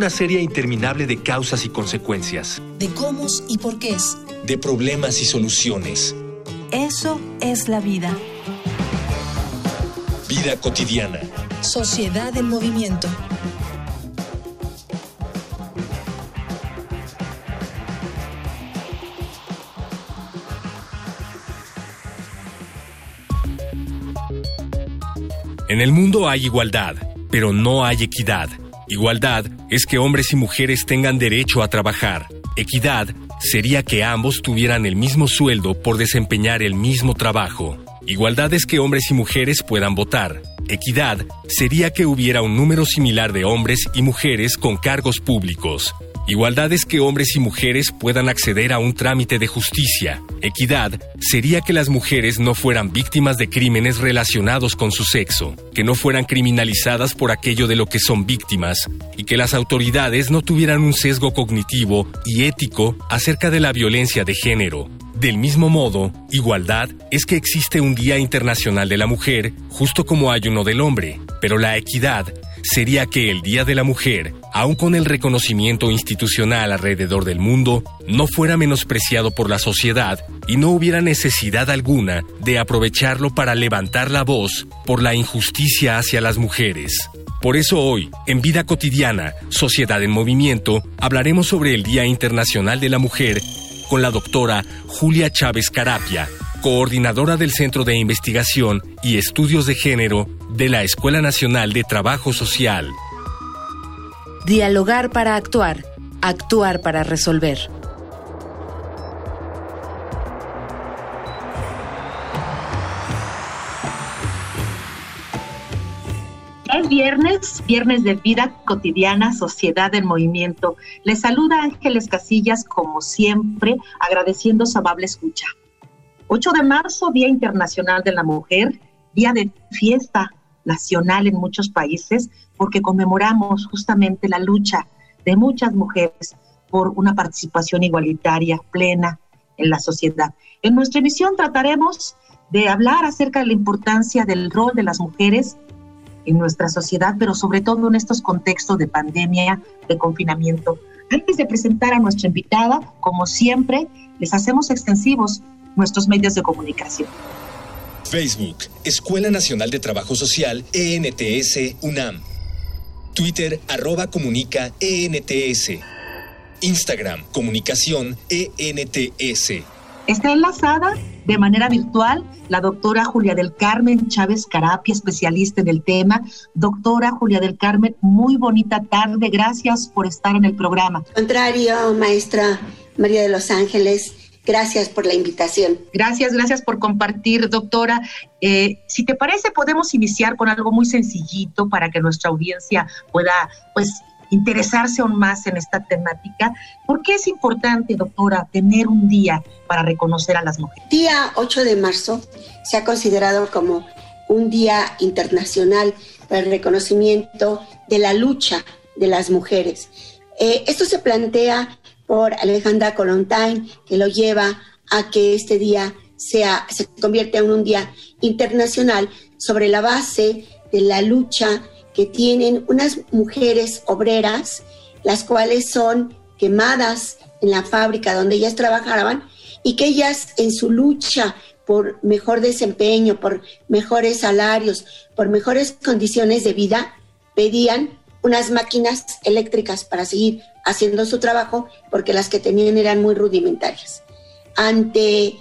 una serie interminable de causas y consecuencias. De cómo y por qué. De problemas y soluciones. Eso es la vida. Vida cotidiana. Sociedad en movimiento. En el mundo hay igualdad, pero no hay equidad. Igualdad es que hombres y mujeres tengan derecho a trabajar. Equidad sería que ambos tuvieran el mismo sueldo por desempeñar el mismo trabajo. Igualdad es que hombres y mujeres puedan votar. Equidad sería que hubiera un número similar de hombres y mujeres con cargos públicos. Igualdad es que hombres y mujeres puedan acceder a un trámite de justicia. Equidad sería que las mujeres no fueran víctimas de crímenes relacionados con su sexo, que no fueran criminalizadas por aquello de lo que son víctimas y que las autoridades no tuvieran un sesgo cognitivo y ético acerca de la violencia de género. Del mismo modo, igualdad es que existe un Día Internacional de la Mujer, justo como hay uno del hombre, pero la equidad sería que el Día de la Mujer, aun con el reconocimiento institucional alrededor del mundo, no fuera menospreciado por la sociedad y no hubiera necesidad alguna de aprovecharlo para levantar la voz por la injusticia hacia las mujeres. Por eso hoy, en Vida Cotidiana, Sociedad en Movimiento, hablaremos sobre el Día Internacional de la Mujer con la doctora Julia Chávez Carapia, coordinadora del Centro de Investigación y Estudios de Género de la Escuela Nacional de Trabajo Social. Dialogar para actuar, actuar para resolver. Es viernes, viernes de vida cotidiana, sociedad en movimiento. Les saluda Ángeles Casillas, como siempre, agradeciendo su amable escucha. 8 de marzo, Día Internacional de la Mujer, día de fiesta nacional en muchos países, porque conmemoramos justamente la lucha de muchas mujeres por una participación igualitaria plena en la sociedad. En nuestra emisión trataremos de hablar acerca de la importancia del rol de las mujeres en nuestra sociedad, pero sobre todo en estos contextos de pandemia, de confinamiento. Antes de presentar a nuestra invitada, como siempre, les hacemos extensivos nuestros medios de comunicación. Facebook, Escuela Nacional de Trabajo Social, ENTS, UNAM. Twitter, arroba comunica, ENTS. Instagram, comunicación, ENTS. Está enlazada de manera virtual la doctora Julia del Carmen Chávez Carapia, especialista en el tema. Doctora Julia del Carmen, muy bonita tarde. Gracias por estar en el programa. Contrario, maestra María de los Ángeles. Gracias por la invitación. Gracias, gracias por compartir, doctora. Eh, si te parece, podemos iniciar con algo muy sencillito para que nuestra audiencia pueda, pues, interesarse aún más en esta temática. ¿Por qué es importante, doctora, tener un día para reconocer a las mujeres? Día 8 de marzo se ha considerado como un día internacional para el reconocimiento de la lucha de las mujeres. Eh, esto se plantea por Alejandra Colontain, que lo lleva a que este día sea, se convierta en un día internacional sobre la base de la lucha que tienen unas mujeres obreras, las cuales son quemadas en la fábrica donde ellas trabajaban y que ellas en su lucha por mejor desempeño, por mejores salarios, por mejores condiciones de vida, pedían unas máquinas eléctricas para seguir haciendo su trabajo porque las que tenían eran muy rudimentarias. Ante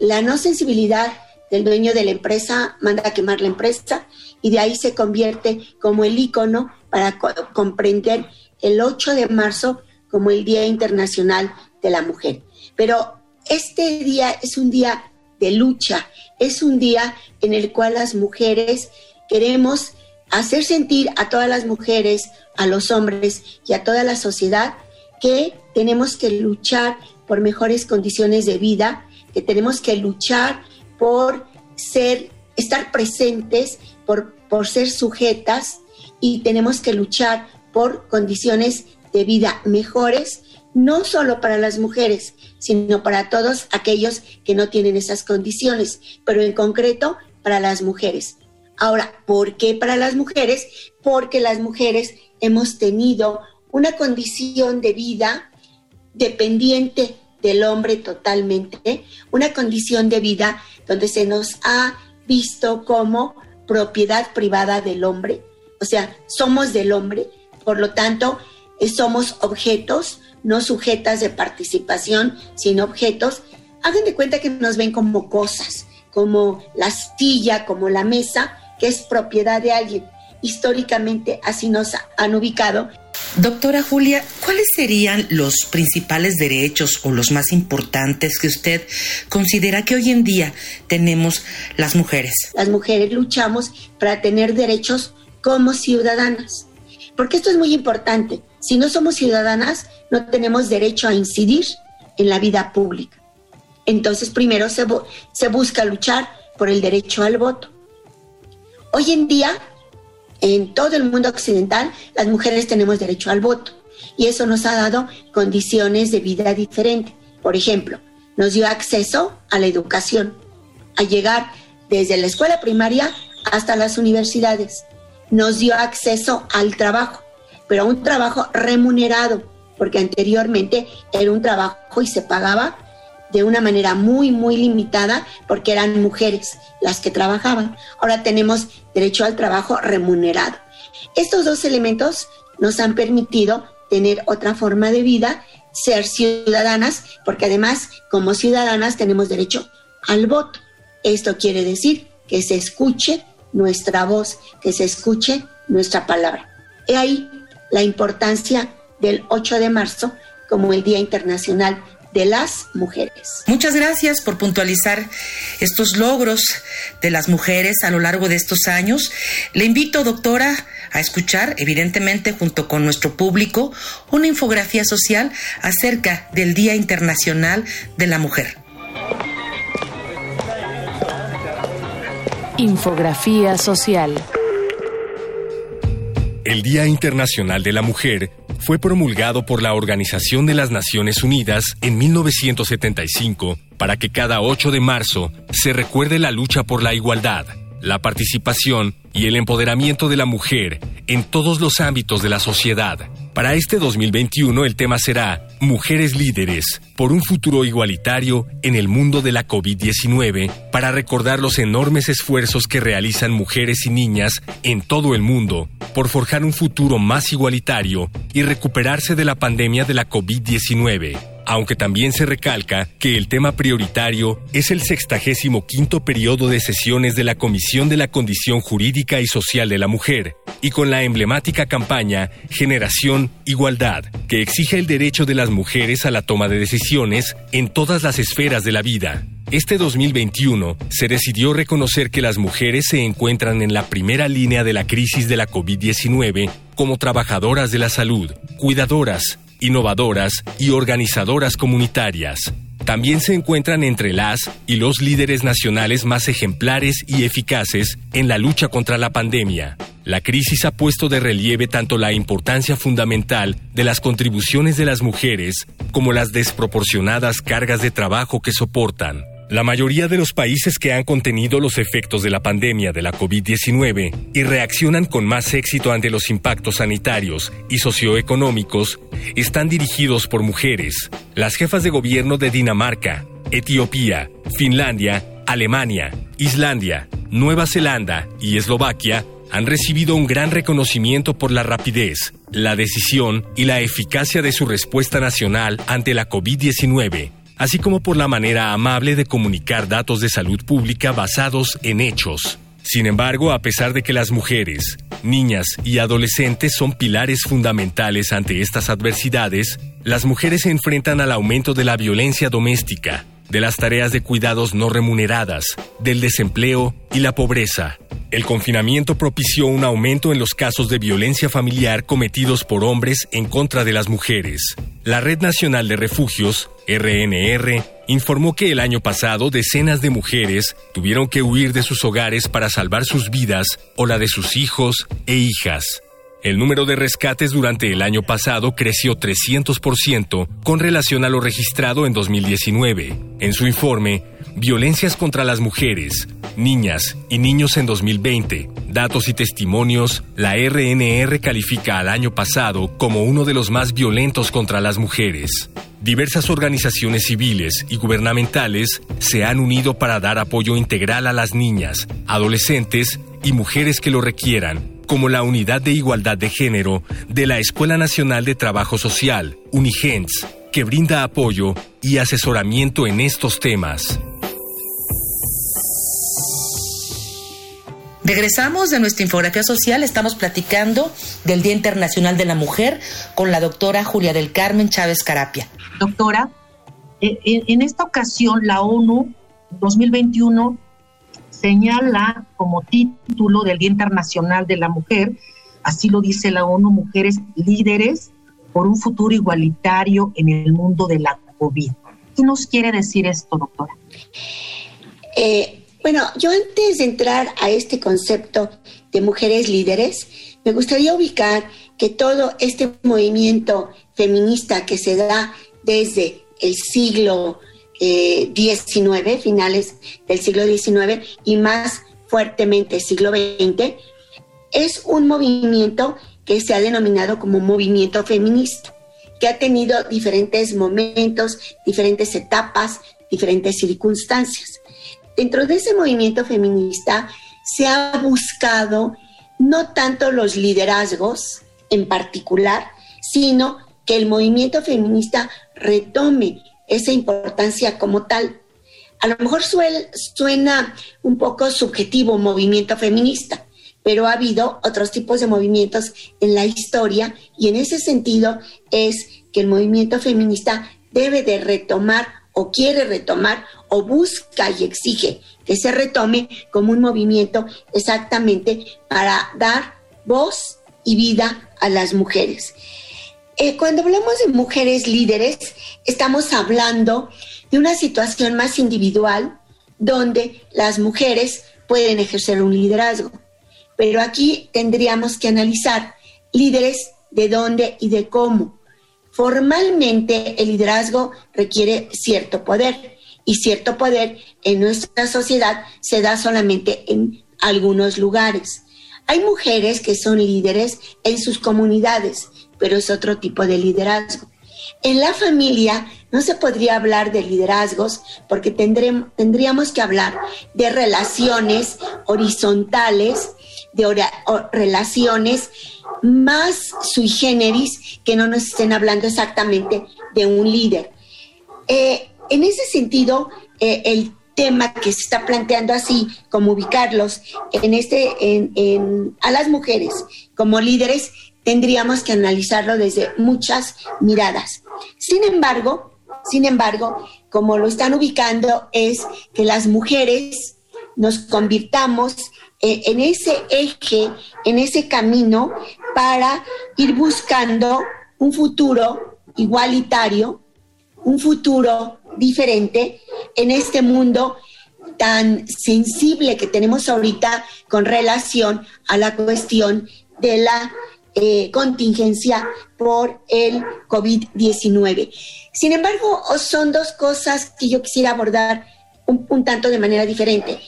la no sensibilidad del dueño de la empresa, manda a quemar la empresa y de ahí se convierte como el icono para comprender el 8 de marzo como el Día Internacional de la Mujer. Pero este día es un día de lucha, es un día en el cual las mujeres queremos hacer sentir a todas las mujeres, a los hombres y a toda la sociedad que tenemos que luchar por mejores condiciones de vida, que tenemos que luchar por ser, estar presentes, por, por ser sujetas y tenemos que luchar por condiciones de vida mejores, no solo para las mujeres, sino para todos aquellos que no tienen esas condiciones, pero en concreto para las mujeres. Ahora, ¿por qué para las mujeres? Porque las mujeres hemos tenido una condición de vida dependiente del hombre totalmente, una condición de vida donde se nos ha visto como propiedad privada del hombre, o sea, somos del hombre, por lo tanto, eh, somos objetos, no sujetas de participación, sino objetos. Hagan de cuenta que nos ven como cosas, como la silla, como la mesa, que es propiedad de alguien. Históricamente así nos han ubicado. Doctora Julia, ¿cuáles serían los principales derechos o los más importantes que usted considera que hoy en día tenemos las mujeres? Las mujeres luchamos para tener derechos como ciudadanas, porque esto es muy importante. Si no somos ciudadanas, no tenemos derecho a incidir en la vida pública. Entonces, primero se, se busca luchar por el derecho al voto. Hoy en día, en todo el mundo occidental, las mujeres tenemos derecho al voto y eso nos ha dado condiciones de vida diferentes. Por ejemplo, nos dio acceso a la educación, a llegar desde la escuela primaria hasta las universidades. Nos dio acceso al trabajo, pero a un trabajo remunerado, porque anteriormente era un trabajo y se pagaba de una manera muy, muy limitada porque eran mujeres las que trabajaban. Ahora tenemos derecho al trabajo remunerado. Estos dos elementos nos han permitido tener otra forma de vida, ser ciudadanas, porque además como ciudadanas tenemos derecho al voto. Esto quiere decir que se escuche nuestra voz, que se escuche nuestra palabra. He ahí la importancia del 8 de marzo como el Día Internacional de las mujeres. Muchas gracias por puntualizar estos logros de las mujeres a lo largo de estos años. Le invito, doctora, a escuchar, evidentemente, junto con nuestro público, una infografía social acerca del Día Internacional de la Mujer. Infografía social. El Día Internacional de la Mujer fue promulgado por la Organización de las Naciones Unidas en 1975 para que cada 8 de marzo se recuerde la lucha por la igualdad, la participación y el empoderamiento de la mujer en todos los ámbitos de la sociedad. Para este 2021 el tema será Mujeres líderes por un futuro igualitario en el mundo de la COVID-19 para recordar los enormes esfuerzos que realizan mujeres y niñas en todo el mundo por forjar un futuro más igualitario y recuperarse de la pandemia de la COVID-19 aunque también se recalca que el tema prioritario es el sextagésimo quinto periodo de sesiones de la Comisión de la Condición Jurídica y Social de la Mujer, y con la emblemática campaña Generación Igualdad, que exige el derecho de las mujeres a la toma de decisiones en todas las esferas de la vida. Este 2021 se decidió reconocer que las mujeres se encuentran en la primera línea de la crisis de la COVID-19 como trabajadoras de la salud, cuidadoras, innovadoras y organizadoras comunitarias. También se encuentran entre las y los líderes nacionales más ejemplares y eficaces en la lucha contra la pandemia. La crisis ha puesto de relieve tanto la importancia fundamental de las contribuciones de las mujeres como las desproporcionadas cargas de trabajo que soportan. La mayoría de los países que han contenido los efectos de la pandemia de la COVID-19 y reaccionan con más éxito ante los impactos sanitarios y socioeconómicos están dirigidos por mujeres. Las jefas de gobierno de Dinamarca, Etiopía, Finlandia, Alemania, Islandia, Nueva Zelanda y Eslovaquia han recibido un gran reconocimiento por la rapidez, la decisión y la eficacia de su respuesta nacional ante la COVID-19 así como por la manera amable de comunicar datos de salud pública basados en hechos. Sin embargo, a pesar de que las mujeres, niñas y adolescentes son pilares fundamentales ante estas adversidades, las mujeres se enfrentan al aumento de la violencia doméstica, de las tareas de cuidados no remuneradas, del desempleo y la pobreza. El confinamiento propició un aumento en los casos de violencia familiar cometidos por hombres en contra de las mujeres. La Red Nacional de Refugios, RNR, informó que el año pasado decenas de mujeres tuvieron que huir de sus hogares para salvar sus vidas o la de sus hijos e hijas. El número de rescates durante el año pasado creció 300% con relación a lo registrado en 2019. En su informe, Violencias contra las mujeres, niñas y niños en 2020, datos y testimonios, la RNR califica al año pasado como uno de los más violentos contra las mujeres. Diversas organizaciones civiles y gubernamentales se han unido para dar apoyo integral a las niñas, adolescentes y mujeres que lo requieran como la Unidad de Igualdad de Género de la Escuela Nacional de Trabajo Social, Unigents, que brinda apoyo y asesoramiento en estos temas. Regresamos de nuestra infografía social, estamos platicando del Día Internacional de la Mujer con la doctora Julia del Carmen Chávez Carapia. Doctora, eh, en esta ocasión la ONU 2021 señala como título del Día Internacional de la Mujer, así lo dice la ONU, Mujeres Líderes por un futuro igualitario en el mundo de la COVID. ¿Qué nos quiere decir esto, doctora? Eh, bueno, yo antes de entrar a este concepto de mujeres líderes, me gustaría ubicar que todo este movimiento feminista que se da desde el siglo XIX, finales del siglo XIX y más fuertemente siglo XX, es un movimiento que se ha denominado como movimiento feminista, que ha tenido diferentes momentos, diferentes etapas, diferentes circunstancias. Dentro de ese movimiento feminista se ha buscado no tanto los liderazgos en particular, sino que el movimiento feminista retome esa importancia como tal. A lo mejor suena un poco subjetivo movimiento feminista, pero ha habido otros tipos de movimientos en la historia y en ese sentido es que el movimiento feminista debe de retomar o quiere retomar o busca y exige que se retome como un movimiento exactamente para dar voz y vida a las mujeres. Eh, cuando hablamos de mujeres líderes, estamos hablando de una situación más individual donde las mujeres pueden ejercer un liderazgo. Pero aquí tendríamos que analizar líderes de dónde y de cómo. Formalmente el liderazgo requiere cierto poder y cierto poder en nuestra sociedad se da solamente en algunos lugares. Hay mujeres que son líderes en sus comunidades, pero es otro tipo de liderazgo. En la familia no se podría hablar de liderazgos porque tendríamos que hablar de relaciones horizontales, de relaciones más sui generis que no nos estén hablando exactamente de un líder. Eh, en ese sentido, eh, el tema que se está planteando así, como ubicarlos en este, en, a las mujeres como líderes, tendríamos que analizarlo desde muchas miradas. Sin embargo, sin embargo, como lo están ubicando es que las mujeres nos convirtamos en ese eje, en ese camino para ir buscando un futuro igualitario, un futuro diferente en este mundo tan sensible que tenemos ahorita con relación a la cuestión de la eh, contingencia por el COVID-19. Sin embargo, son dos cosas que yo quisiera abordar un, tanto de manera diferente.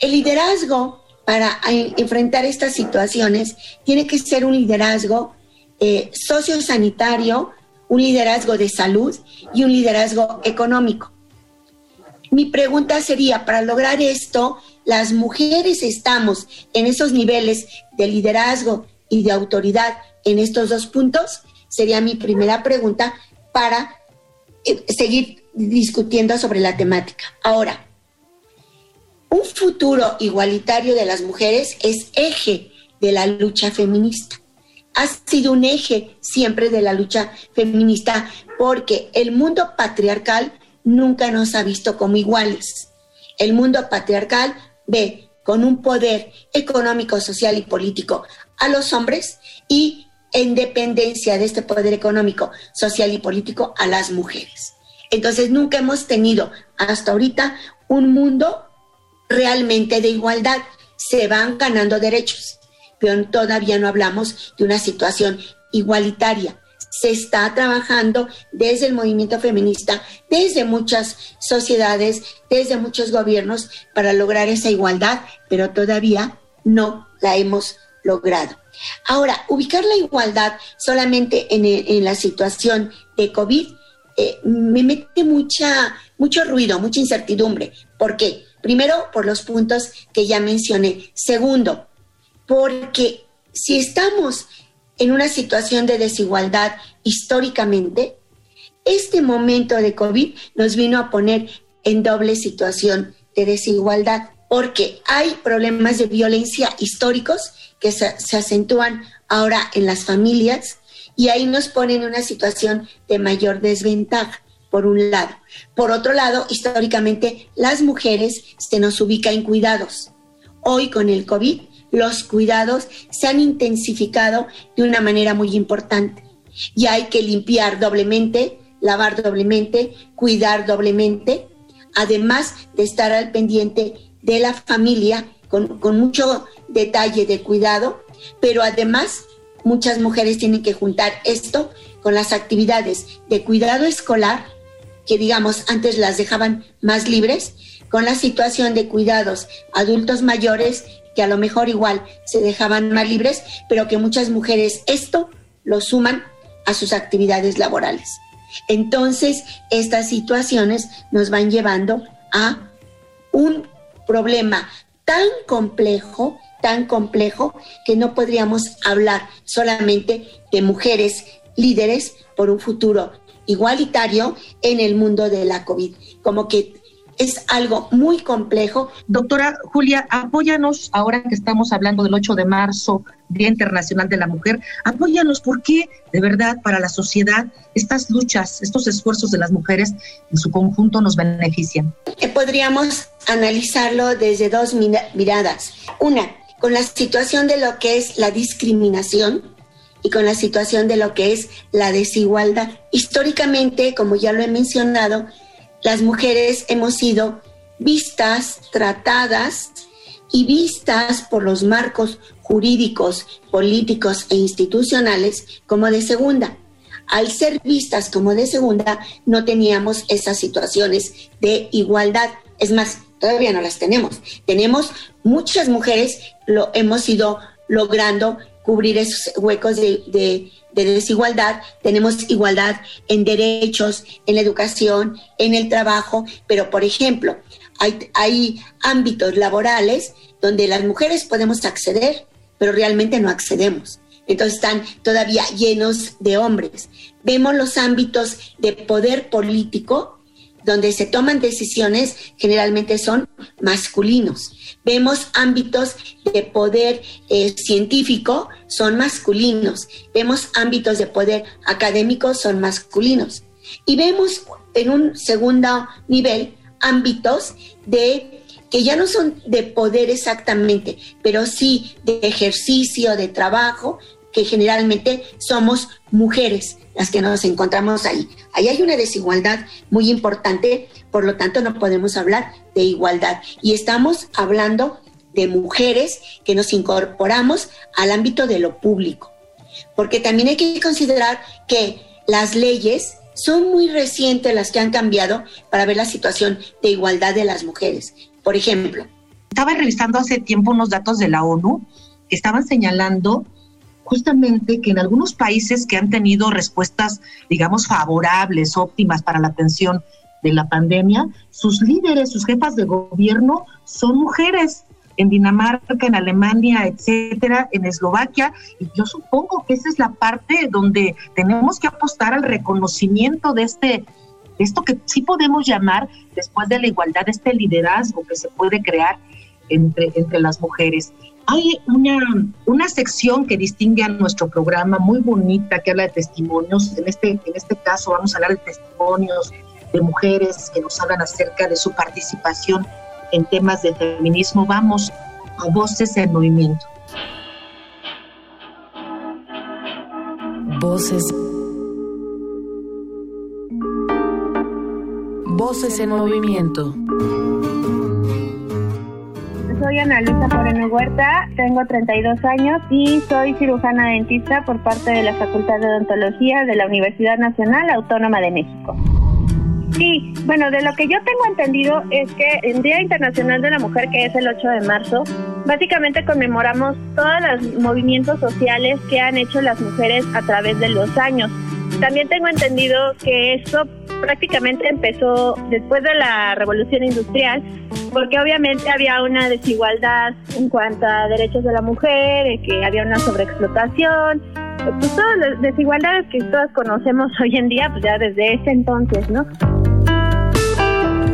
El liderazgo para enfrentar estas situaciones tiene que ser un liderazgo eh, sociosanitario, un liderazgo de salud y un liderazgo económico. Mi pregunta sería, para lograr esto, las mujeres estamos en esos niveles de liderazgo y de autoridad en estos dos puntos? Sería mi primera pregunta para eh, seguir discutiendo sobre la temática. Ahora, un futuro igualitario de las mujeres es eje de la lucha feminista. Ha sido un eje siempre de la lucha feminista porque el mundo patriarcal nunca nos ha visto como iguales. El mundo patriarcal ve con un poder económico, social y político a los hombres y en dependencia de este poder económico, social y político a las mujeres. Entonces nunca hemos tenido hasta ahorita un mundo realmente de igualdad. Se van ganando derechos, pero todavía no hablamos de una situación igualitaria. Se está trabajando desde el movimiento feminista, desde muchas sociedades, desde muchos gobiernos para lograr esa igualdad, pero todavía no la hemos logrado. Ahora, ubicar la igualdad solamente en, la situación de COVID eh, me mete mucha, mucho ruido, mucha incertidumbre. ¿Por qué? Primero, por los puntos que ya mencioné. Segundo, porque si estamos en una situación de desigualdad históricamente, este momento de COVID nos vino a poner en doble situación de desigualdad, porque hay problemas de violencia históricos que se, acentúan ahora en las familias y ahí nos pone en una situación de mayor desventaja, por un lado. Por otro lado, históricamente, las mujeres se nos ubica en cuidados. Hoy con el COVID, los cuidados se han intensificado de una manera muy importante. Y hay que limpiar doblemente, lavar doblemente, cuidar doblemente, además de estar al pendiente de la familia con, con mucho detalle de cuidado, pero además muchas mujeres tienen que juntar esto con las actividades de cuidado escolar, que digamos antes las dejaban más libres, con la situación de cuidados adultos mayores, que a lo mejor igual se dejaban más libres, pero que muchas mujeres esto lo suman a sus actividades laborales. Entonces, estas situaciones nos van llevando a un problema tan complejo tan complejo que no podríamos hablar solamente de mujeres líderes por un futuro igualitario en el mundo de la COVID. Como que es algo muy complejo. Doctora Julia, apóyanos ahora que estamos hablando del 8 de marzo, Día Internacional de la Mujer, apóyanos porque de verdad para la sociedad estas luchas, estos esfuerzos de las mujeres en su conjunto nos benefician. Eh, podríamos analizarlo desde dos miradas. Una, con la situación de lo que es la discriminación y con la situación de lo que es la desigualdad. Históricamente, como ya lo he mencionado, las mujeres hemos sido vistas, tratadas y vistas por los marcos jurídicos, políticos e institucionales como de segunda. Al ser vistas como de segunda, no teníamos esas situaciones de igualdad. Es más, todavía no las tenemos. Tenemos muchas mujeres, lo hemos ido logrando cubrir esos huecos de, desigualdad. Tenemos igualdad en derechos, en la educación, en el trabajo, pero por ejemplo, hay, hay ámbitos laborales donde las mujeres podemos acceder, pero realmente no accedemos. Entonces están todavía llenos de hombres. Vemos los ámbitos de poder político donde se toman decisiones generalmente son masculinos. Vemos ámbitos de poder eh, científico, son masculinos. Vemos ámbitos de poder académico, son masculinos. Y vemos en un segundo nivel ámbitos de que ya no son de poder exactamente, pero sí de ejercicio, de trabajo, que generalmente somos mujeres las que nos encontramos ahí. Ahí hay una desigualdad muy importante, por lo tanto no podemos hablar de igualdad. Y estamos hablando de mujeres que nos incorporamos al ámbito de lo público. Porque también hay que considerar que las leyes son muy recientes las que han cambiado para ver la situación de igualdad de las mujeres. Por ejemplo, estaba revisando hace tiempo unos datos de la ONU que estaban señalando justamente que en algunos países que han tenido respuestas, digamos, favorables, óptimas para la atención de la pandemia, sus líderes, sus jefas de gobierno son mujeres. En Dinamarca, en Alemania, etcétera, en Eslovaquia, y yo supongo que esa es la parte donde tenemos que apostar al reconocimiento de este, esto que sí podemos llamar, después de la igualdad, este liderazgo que se puede crear entre, entre las mujeres. Hay una, una sección que distingue a nuestro programa muy bonita que habla de testimonios. En este, en este caso vamos a hablar de testimonios de mujeres que nos hablan acerca de su participación en temas de feminismo. Vamos a Voces en Movimiento. Voces. Voces en movimiento. Soy Ana Luisa Moreno Huerta, tengo 32 años y soy cirujana dentista por parte de la Facultad de Odontología de la Universidad Nacional Autónoma de México. Sí, bueno, de lo que yo tengo entendido es que el Día Internacional de la Mujer, que es el 8 de marzo, básicamente conmemoramos todos los movimientos sociales que han hecho las mujeres a través de los años. También tengo entendido que esto prácticamente empezó después de la revolución industrial, porque obviamente había una desigualdad en cuanto a derechos de la mujer, que había una sobreexplotación, pues todas las desigualdades que todas conocemos hoy en día, pues ya desde ese entonces, ¿no?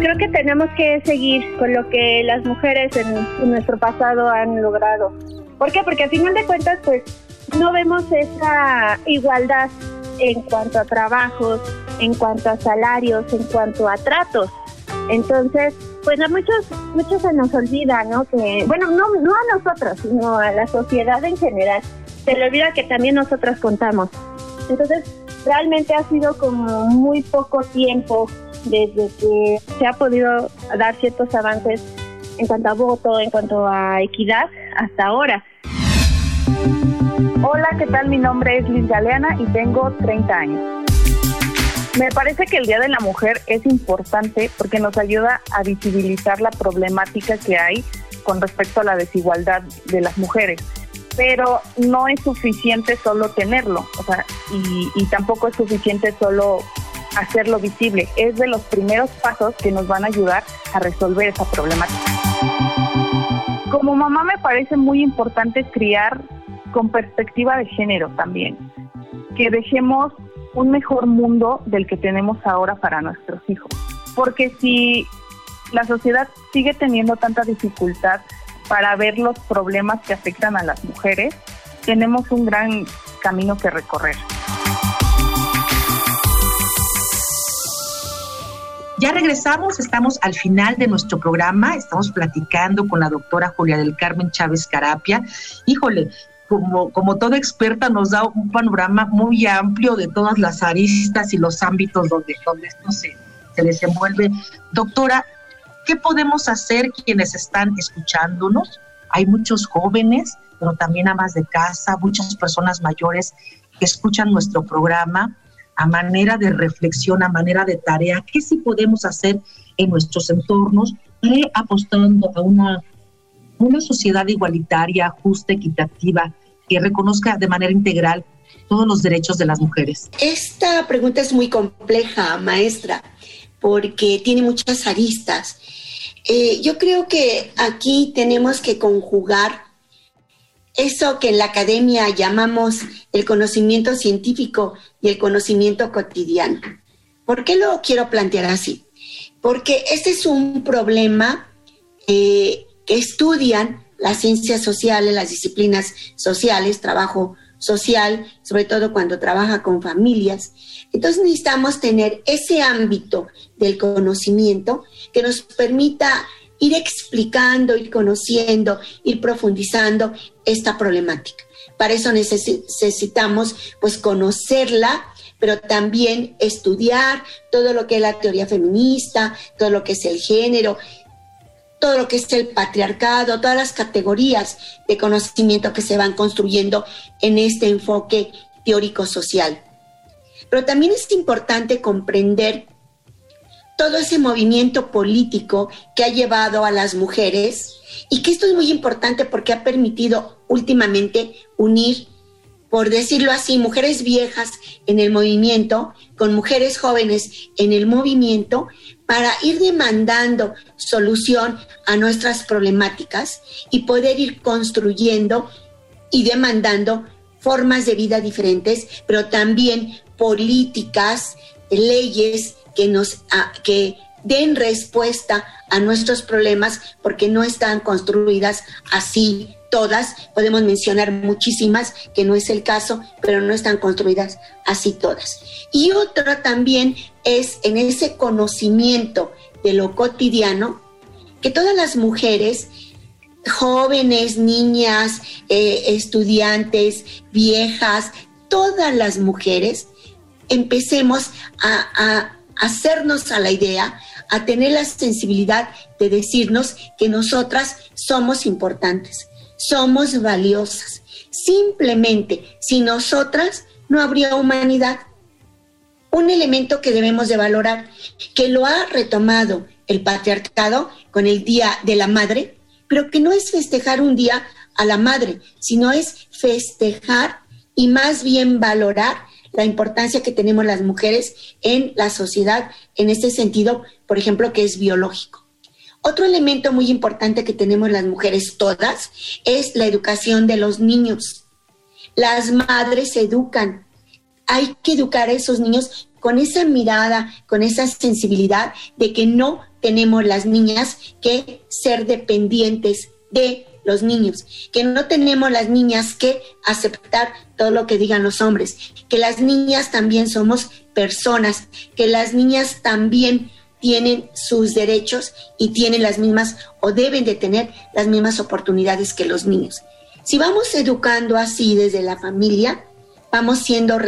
Creo que tenemos que seguir con lo que las mujeres en, nuestro pasado han logrado. ¿Por qué? Porque al final de cuentas, pues no vemos esa igualdad en cuanto a trabajos, en cuanto a salarios, en cuanto a tratos. Entonces, pues a muchos, muchos se nos olvida, ¿no? Que, bueno, no, no a nosotros, sino a la sociedad en general. Se le olvida que también nosotras contamos. Entonces, realmente ha sido como muy poco tiempo desde que se ha podido dar ciertos avances en cuanto a voto, en cuanto a equidad, hasta ahora. Hola, ¿qué tal? Mi nombre es Liz Galeana y tengo 30 años. Me parece que el Día de la Mujer es importante porque nos ayuda a visibilizar la problemática que hay con respecto a la desigualdad de las mujeres. Pero no es suficiente solo tenerlo, o sea, y, y tampoco es suficiente solo hacerlo visible. Es de los primeros pasos que nos van a ayudar a resolver esa problemática. Como mamá me parece muy importante criar con perspectiva de género también, que dejemos un mejor mundo del que tenemos ahora para nuestros hijos. Porque si la sociedad sigue teniendo tanta dificultad para ver los problemas que afectan a las mujeres, tenemos un gran camino que recorrer. Ya regresamos, estamos al final de nuestro programa, estamos platicando con la doctora Julia del Carmen Chávez Carapia. Híjole, como, como toda experta nos da un panorama muy amplio de todas las aristas y los ámbitos donde, donde esto se, se desenvuelve. Doctora, ¿qué podemos hacer quienes están escuchándonos? Hay muchos jóvenes, pero también amas de casa, muchas personas mayores que escuchan nuestro programa a manera de reflexión, a manera de tarea, qué sí podemos hacer en nuestros entornos, apostando a una, una sociedad igualitaria, justa, equitativa, que reconozca de manera integral todos los derechos de las mujeres? Esta pregunta es muy compleja, maestra, porque tiene muchas aristas. Eh, yo creo que aquí tenemos que conjugar eso que en la academia llamamos el conocimiento científico y el conocimiento cotidiano. ¿Por qué lo quiero plantear así? Porque este es un problema eh, que estudian las ciencias sociales, las disciplinas sociales, trabajo social, sobre todo cuando trabaja con familias. Entonces necesitamos tener ese ámbito del conocimiento que nos permita ir explicando, ir conociendo, ir profundizando esta problemática. Para eso necesitamos pues conocerla, pero también estudiar todo lo que es la teoría feminista, todo lo que es el género, todo lo que es el patriarcado, todas las categorías de conocimiento que se van construyendo en este enfoque teórico social. Pero también es importante comprender todo ese movimiento político que ha llevado a las mujeres y que esto es muy importante porque ha permitido últimamente unir, por decirlo así, mujeres viejas en el movimiento con mujeres jóvenes en el movimiento para ir demandando solución a nuestras problemáticas y poder ir construyendo y demandando formas de vida diferentes, pero también políticas, leyes que nos que den respuesta a nuestros problemas porque no están construidas así todas. Podemos mencionar muchísimas, que no es el caso, pero no están construidas así todas. Y otra también es en ese conocimiento de lo cotidiano, que todas las mujeres, jóvenes, niñas, eh, estudiantes, viejas, todas las mujeres, empecemos a hacernos a la idea, a tener la sensibilidad de decirnos que nosotras somos importantes, somos valiosas. Simplemente, sin nosotras no habría humanidad. Un elemento que debemos de valorar, que lo ha retomado el patriarcado con el Día de la Madre, pero que no es festejar un día a la madre, sino es festejar y más bien valorar la importancia que tenemos las mujeres en la sociedad, en este sentido, por ejemplo, que es biológico. Otro elemento muy importante que tenemos las mujeres todas es la educación de los niños. Las madres educan. Hay que educar a esos niños con esa mirada, con esa sensibilidad de que no tenemos las niñas que ser dependientes de los niños, que no tenemos las niñas que aceptar todo lo que digan los hombres, que las niñas también somos personas, que las niñas también tienen sus derechos y tienen las mismas o deben de tener las mismas oportunidades que los niños. Si vamos educando así desde la familia, vamos siendo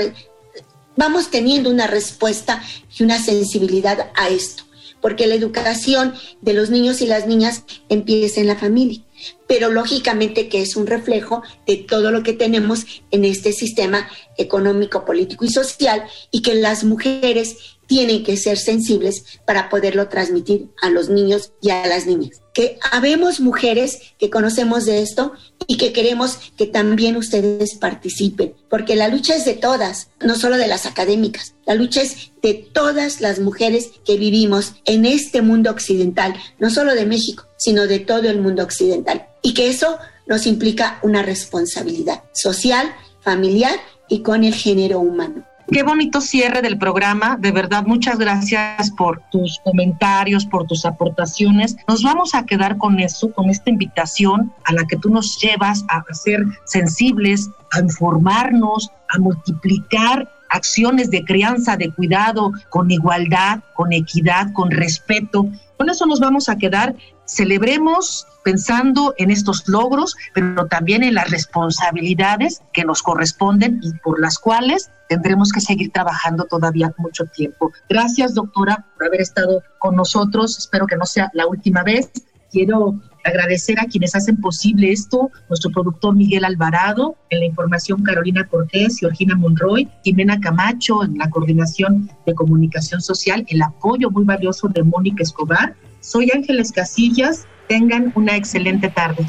vamos teniendo una respuesta y una sensibilidad a esto, porque la educación de los niños y las niñas empieza en la familia pero lógicamente que es un reflejo de todo lo que tenemos en este sistema económico, político y social y que las mujeres tienen que ser sensibles para poderlo transmitir a los niños y a las niñas. Que habemos mujeres que conocemos de esto y que queremos que también ustedes participen, porque la lucha es de todas, no solo de las académicas, la lucha es de todas las mujeres que vivimos en este mundo occidental, no solo de México, sino de todo el mundo occidental. Y que eso nos implica una responsabilidad social, familiar y con el género humano. Qué bonito cierre del programa. De verdad, muchas gracias por tus comentarios, por tus aportaciones. Nos vamos a quedar con eso, con esta invitación a la que tú nos llevas a ser sensibles, a informarnos, a multiplicar acciones de crianza, de cuidado, con igualdad, con equidad, con respeto. Con eso nos vamos a quedar. Celebremos pensando en estos logros, pero también en las responsabilidades que nos corresponden y por las cuales tendremos que seguir trabajando todavía mucho tiempo. Gracias, doctora, por haber estado con nosotros. Espero que no sea la última vez. Quiero agradecer a quienes hacen posible esto, nuestro productor Miguel Alvarado, en la información Carolina Cortés, Georgina Monroy, Jimena Camacho, en la coordinación de comunicación social, el apoyo muy valioso de Mónica Escobar. Soy Ángeles Casillas, tengan una excelente tarde.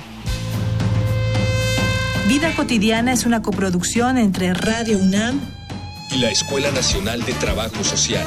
Vida cotidiana es una coproducción entre Radio UNAM y la Escuela Nacional de Trabajo Social.